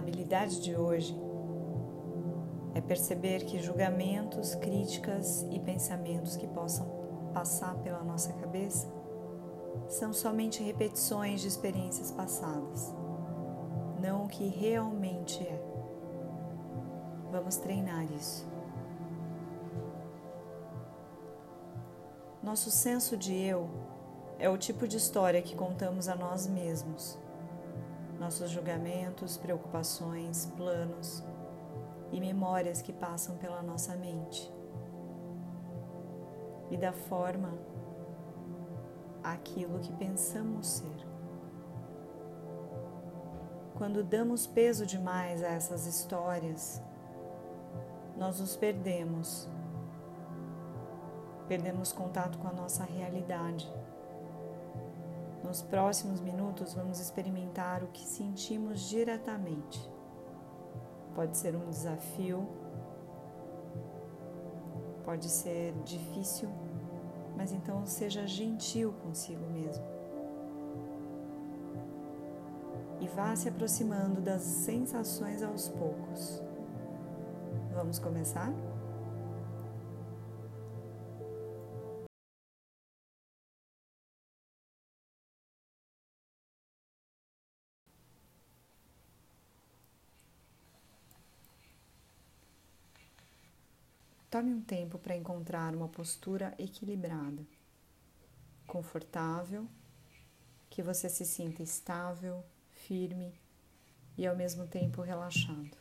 habilidade de hoje é perceber que julgamentos, críticas e pensamentos que possam passar pela nossa cabeça são somente repetições de experiências passadas, não o que realmente é. Vamos treinar isso. Nosso senso de eu é o tipo de história que contamos a nós mesmos. Nossos julgamentos, preocupações, planos e memórias que passam pela nossa mente. E da forma aquilo que pensamos ser. Quando damos peso demais a essas histórias, nós nos perdemos. Perdemos contato com a nossa realidade. Nos próximos minutos, vamos experimentar o que sentimos diretamente. Pode ser um desafio, pode ser difícil mas então seja gentil consigo mesmo. E vá se aproximando das sensações aos poucos. Vamos começar? Tome um tempo para encontrar uma postura equilibrada, confortável, que você se sinta estável, firme e ao mesmo tempo relaxado.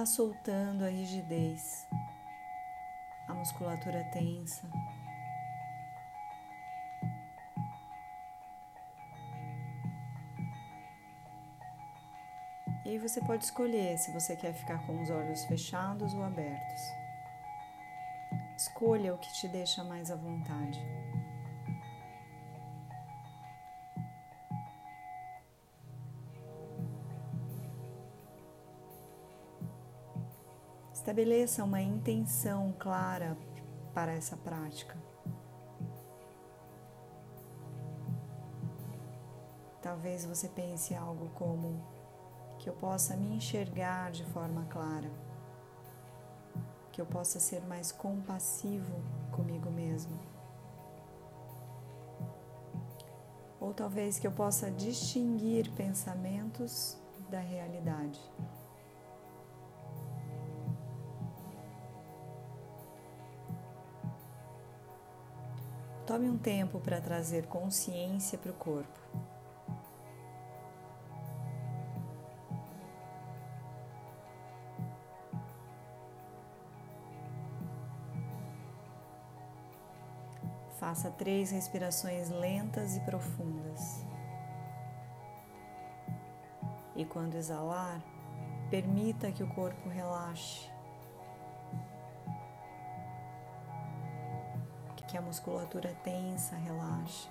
Vá soltando a rigidez, a musculatura tensa. E aí você pode escolher se você quer ficar com os olhos fechados ou abertos. Escolha o que te deixa mais à vontade. Estabeleça uma intenção clara para essa prática. Talvez você pense algo como que eu possa me enxergar de forma clara, que eu possa ser mais compassivo comigo mesmo. Ou talvez que eu possa distinguir pensamentos da realidade. Tome um tempo para trazer consciência para o corpo. Faça três respirações lentas e profundas. E quando exalar, permita que o corpo relaxe. Que a musculatura tensa relaxe.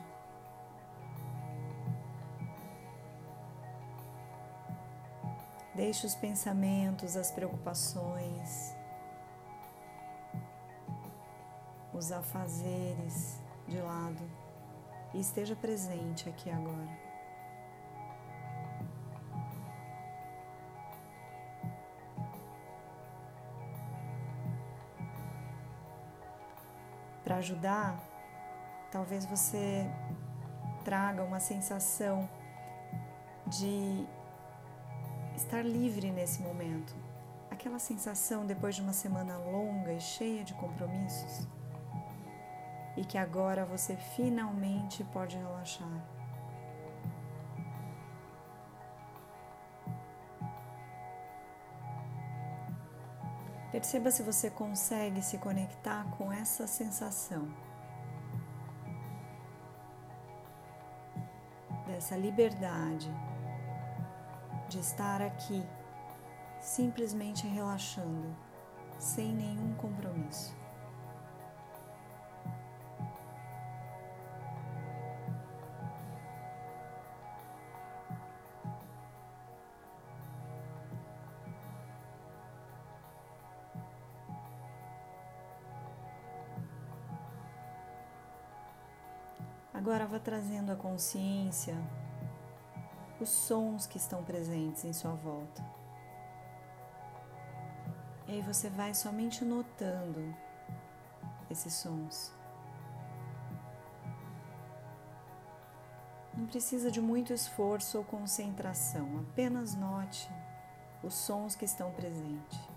Deixe os pensamentos, as preocupações, os afazeres de lado e esteja presente aqui agora. Para ajudar, talvez você traga uma sensação de estar livre nesse momento. Aquela sensação depois de uma semana longa e cheia de compromissos. E que agora você finalmente pode relaxar. Perceba se você consegue se conectar com essa sensação dessa liberdade de estar aqui simplesmente relaxando, sem nenhum compromisso. Trazendo a consciência os sons que estão presentes em sua volta. E aí você vai somente notando esses sons. Não precisa de muito esforço ou concentração, apenas note os sons que estão presentes.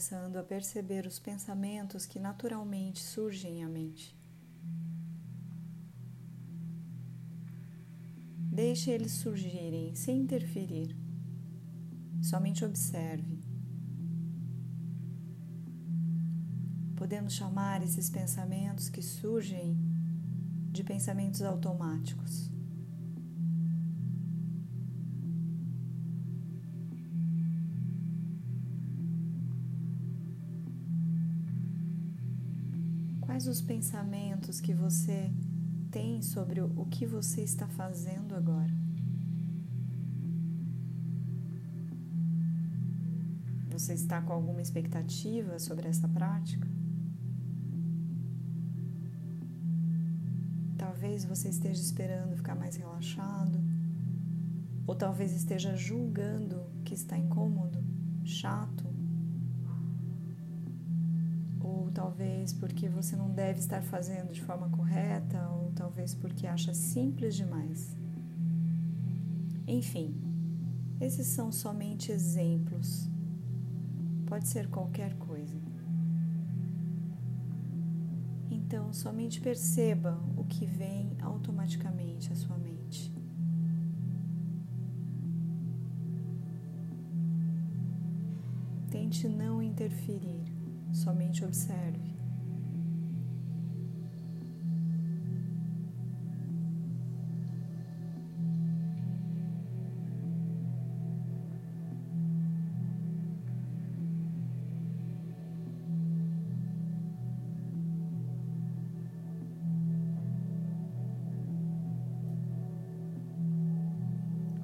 Começando a perceber os pensamentos que naturalmente surgem à mente. Deixe eles surgirem sem interferir. Somente observe. Podemos chamar esses pensamentos que surgem de pensamentos automáticos. Os pensamentos que você tem sobre o que você está fazendo agora? Você está com alguma expectativa sobre essa prática? Talvez você esteja esperando ficar mais relaxado, ou talvez esteja julgando que está incômodo, chato talvez porque você não deve estar fazendo de forma correta, ou talvez porque acha simples demais. Enfim, esses são somente exemplos. Pode ser qualquer coisa. Então, somente perceba o que vem automaticamente à sua mente. Tente não interferir somente observe.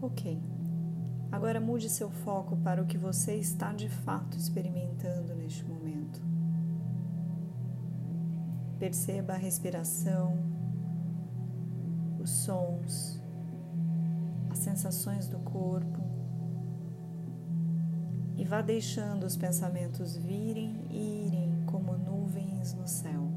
Ok. Agora mude seu foco para o que você está de fato experimentando neste momento. Perceba a respiração, os sons, as sensações do corpo e vá deixando os pensamentos virem e irem como nuvens no céu.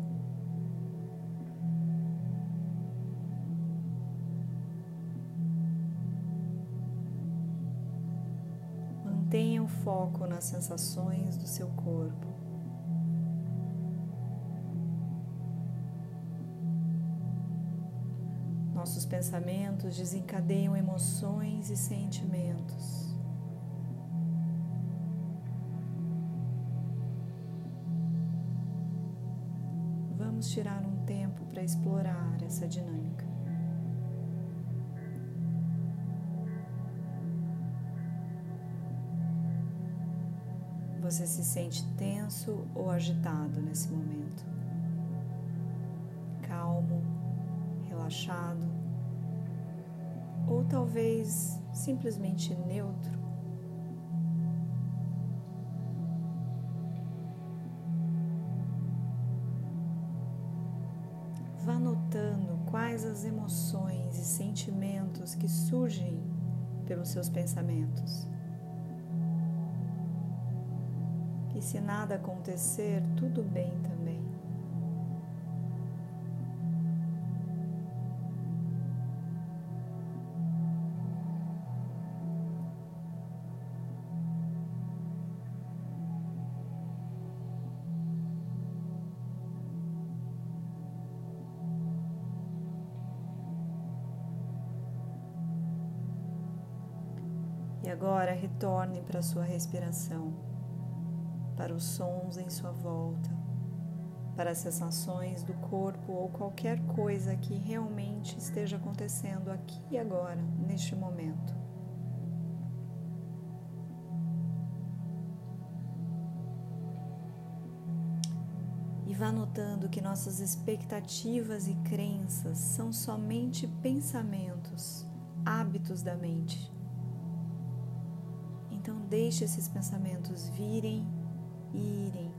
Mantenha o foco nas sensações do seu corpo. Pensamentos desencadeiam emoções e sentimentos. Vamos tirar um tempo para explorar essa dinâmica. Você se sente tenso ou agitado nesse momento? Calmo, relaxado ou talvez simplesmente neutro. Vá notando quais as emoções e sentimentos que surgem pelos seus pensamentos. E se nada acontecer, tudo bem também. Para a sua respiração, para os sons em sua volta, para as sensações do corpo ou qualquer coisa que realmente esteja acontecendo aqui e agora, neste momento. vá notando que nossas expectativas e crenças são somente pensamentos, hábitos da mente. Então, deixe esses pensamentos virem e irem.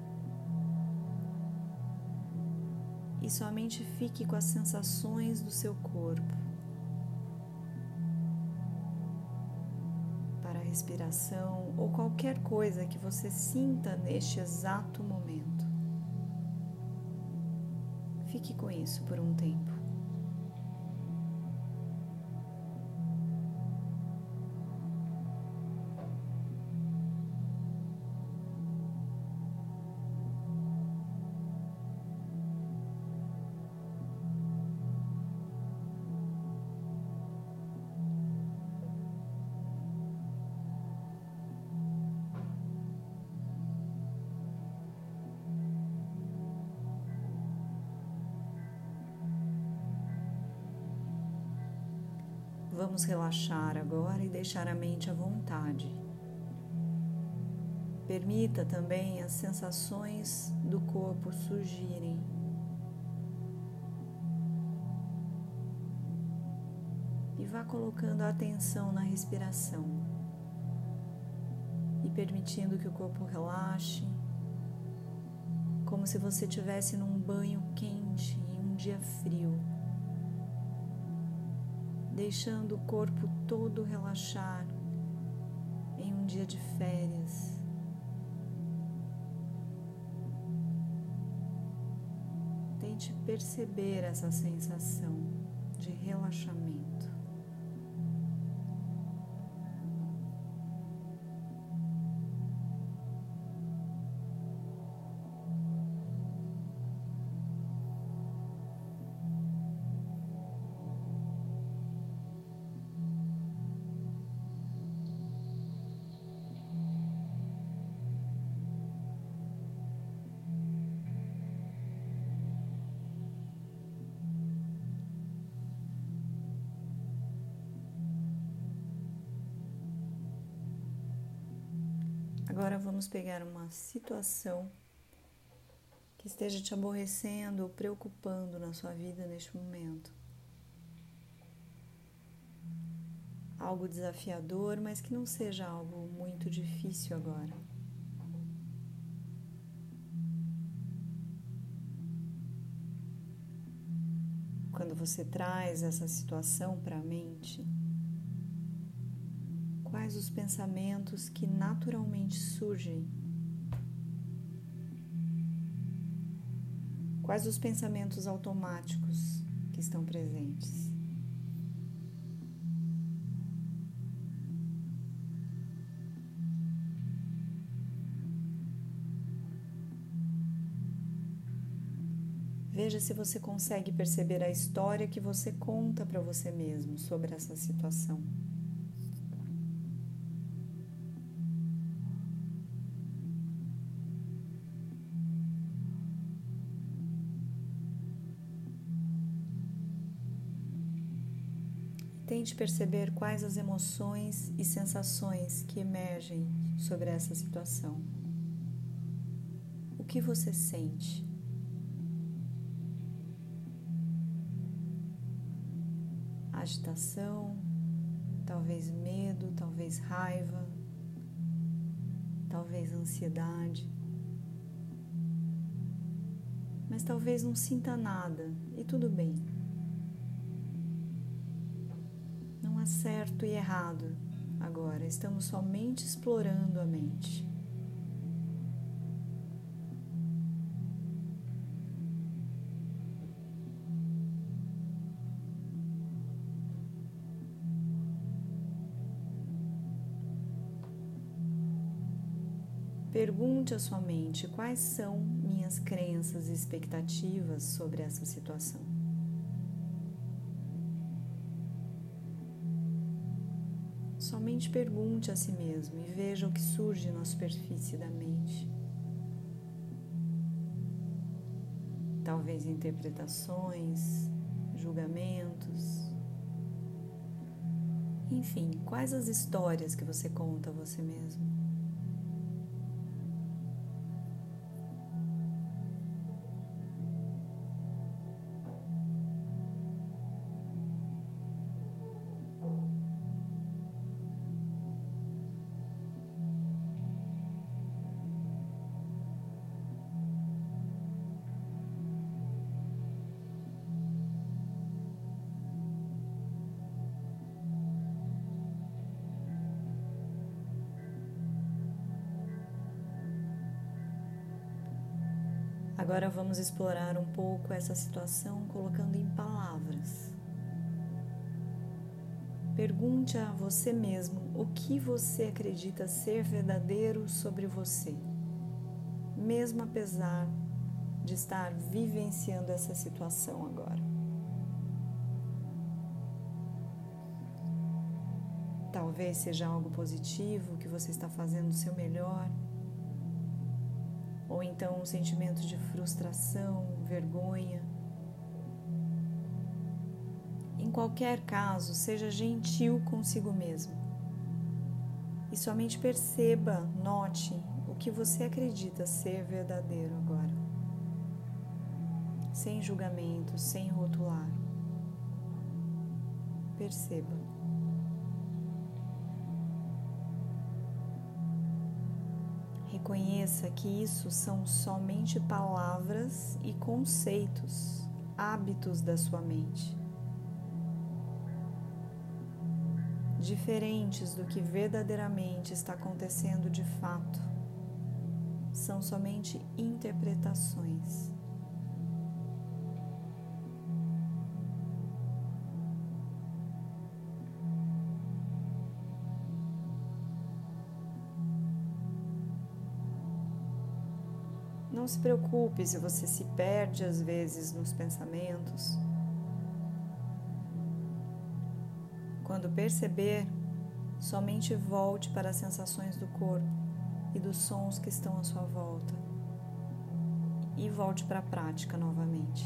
E somente fique com as sensações do seu corpo. Para a respiração ou qualquer coisa que você sinta neste exato momento. Fique com isso por um tempo. Vamos relaxar agora e deixar a mente à vontade. Permita também as sensações do corpo surgirem. E vá colocando a atenção na respiração e permitindo que o corpo relaxe, como se você estivesse num banho quente em um dia frio deixando o corpo todo relaxar em um dia de férias. Tente perceber essa sensação de relaxamento. Agora vamos pegar uma situação que esteja te aborrecendo ou preocupando na sua vida neste momento. Algo desafiador, mas que não seja algo muito difícil agora. Quando você traz essa situação para a mente, quais os pensamentos que naturalmente surgem. Quais os pensamentos automáticos que estão presentes. Veja se você consegue perceber a história que você conta para você mesmo sobre essa situação. Tente perceber quais as emoções e sensações que emergem sobre essa situação. O que você sente? Agitação, talvez medo, talvez raiva, talvez ansiedade. Mas talvez não sinta nada e tudo bem. Há certo e errado agora, estamos somente explorando a mente. Pergunte à sua mente quais são minhas crenças e expectativas sobre essa situação. Somente pergunte a si mesmo e veja o que surge na superfície da mente. Talvez interpretações, julgamentos. Enfim, quais as histórias que você conta a você mesmo? Agora vamos explorar um pouco essa situação colocando em palavras. Pergunte a você mesmo o que você acredita ser verdadeiro sobre você, mesmo apesar de estar vivenciando essa situação agora. Talvez seja algo positivo que você está fazendo o seu melhor ou então um sentimento de frustração, vergonha. Em qualquer caso, seja gentil consigo mesmo e somente perceba, note o que você acredita ser verdadeiro agora, sem julgamento, sem rotular. Perceba. Reconheça que isso são somente palavras e conceitos, hábitos da sua mente. Diferentes do que verdadeiramente está acontecendo de fato. São somente interpretações. Se preocupe se você se perde às vezes nos pensamentos. Quando perceber, somente volte para as sensações do corpo e dos sons que estão à sua volta. E volte para a prática novamente.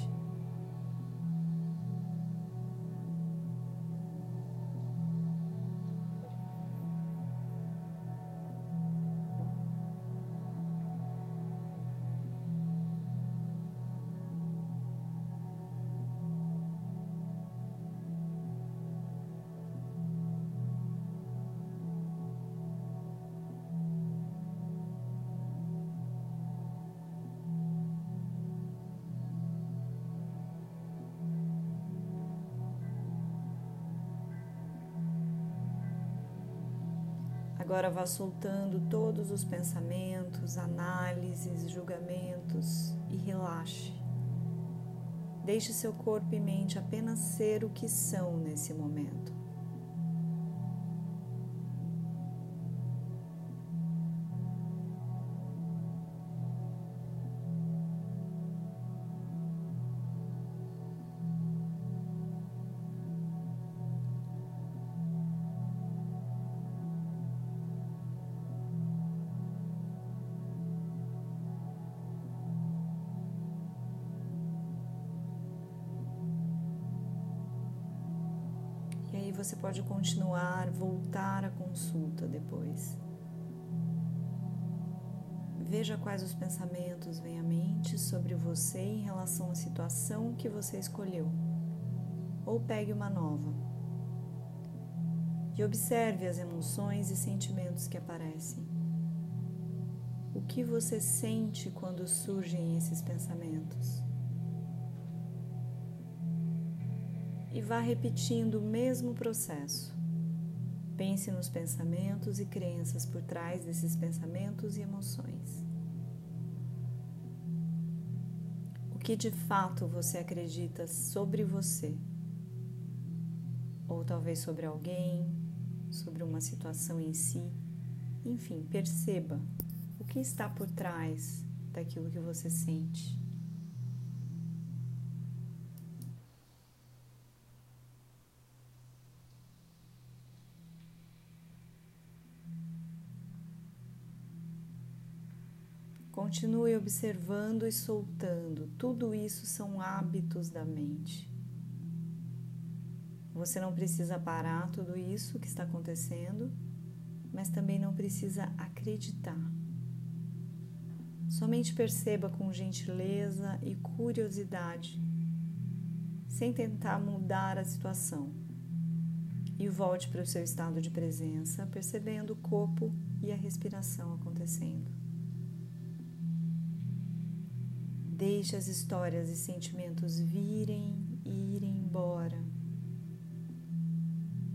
Agora vá soltando todos os pensamentos, análises, julgamentos e relaxe. Deixe seu corpo e mente apenas ser o que são nesse momento. Você pode continuar, voltar à consulta depois. Veja quais os pensamentos vêm à mente sobre você em relação à situação que você escolheu, ou pegue uma nova. E observe as emoções e sentimentos que aparecem. O que você sente quando surgem esses pensamentos? E vá repetindo o mesmo processo. Pense nos pensamentos e crenças por trás desses pensamentos e emoções. O que de fato você acredita sobre você? Ou talvez sobre alguém, sobre uma situação em si. Enfim, perceba o que está por trás daquilo que você sente. Continue observando e soltando. Tudo isso são hábitos da mente. Você não precisa parar tudo isso que está acontecendo, mas também não precisa acreditar. Somente perceba com gentileza e curiosidade, sem tentar mudar a situação. E volte para o seu estado de presença, percebendo o corpo e a respiração acontecendo. Deixe as histórias e sentimentos virem e irem embora,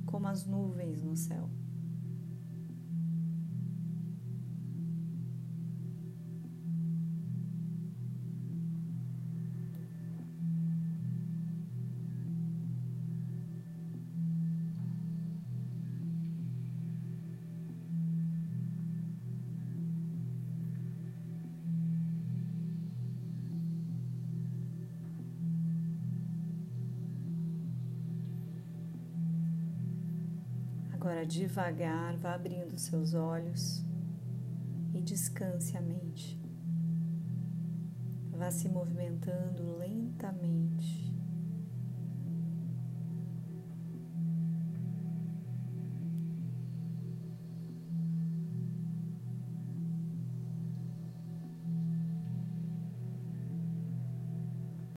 como as nuvens no céu. Agora, devagar, vá abrindo seus olhos e descanse a mente. Vá se movimentando lentamente